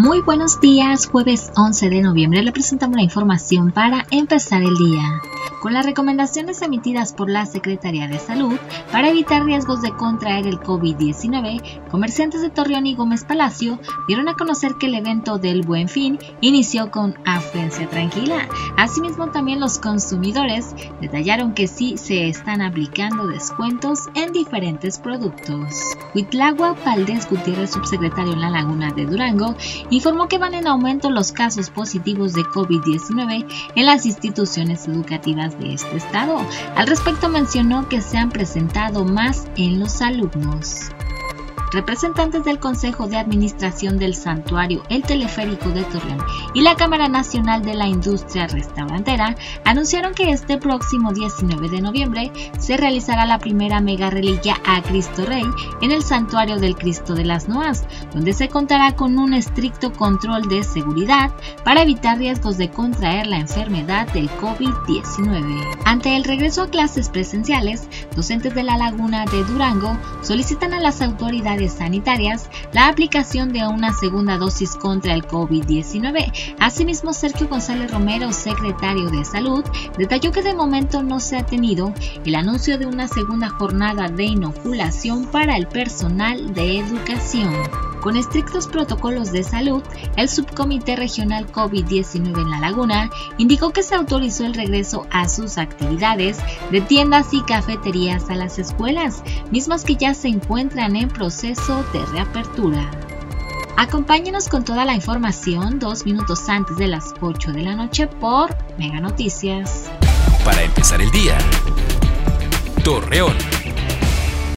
Muy buenos días, jueves 11 de noviembre le presentamos la información para empezar el día con las recomendaciones emitidas por la Secretaría de Salud para evitar riesgos de contraer el COVID-19, comerciantes de Torreón y Gómez Palacio dieron a conocer que el evento del Buen Fin inició con afluencia tranquila. Asimismo, también los consumidores detallaron que sí se están aplicando descuentos en diferentes productos. Huitlagua Valdés Gutiérrez, subsecretario en la Laguna de Durango, informó que van en aumento los casos positivos de COVID-19 en las instituciones educativas de este estado. Al respecto mencionó que se han presentado más en los alumnos. Representantes del Consejo de Administración del Santuario El Teleférico de Torreón y la Cámara Nacional de la Industria Restaurantera anunciaron que este próximo 19 de noviembre se realizará la primera mega reliquia a Cristo Rey en el Santuario del Cristo de las Noas, donde se contará con un estricto control de seguridad para evitar riesgos de contraer la enfermedad del COVID-19. Ante el regreso a clases presenciales, docentes de la Laguna de Durango solicitan a las sanitarias la aplicación de una segunda dosis contra el COVID-19. Asimismo, Sergio González Romero, secretario de Salud, detalló que de momento no se ha tenido el anuncio de una segunda jornada de inoculación para el personal de educación. Con estrictos protocolos de salud, el Subcomité Regional COVID-19 en La Laguna indicó que se autorizó el regreso a sus actividades de tiendas y cafeterías a las escuelas, mismas que ya se encuentran en proceso de reapertura. Acompáñenos con toda la información dos minutos antes de las 8 de la noche por Mega Noticias. Para empezar el día. Torreón.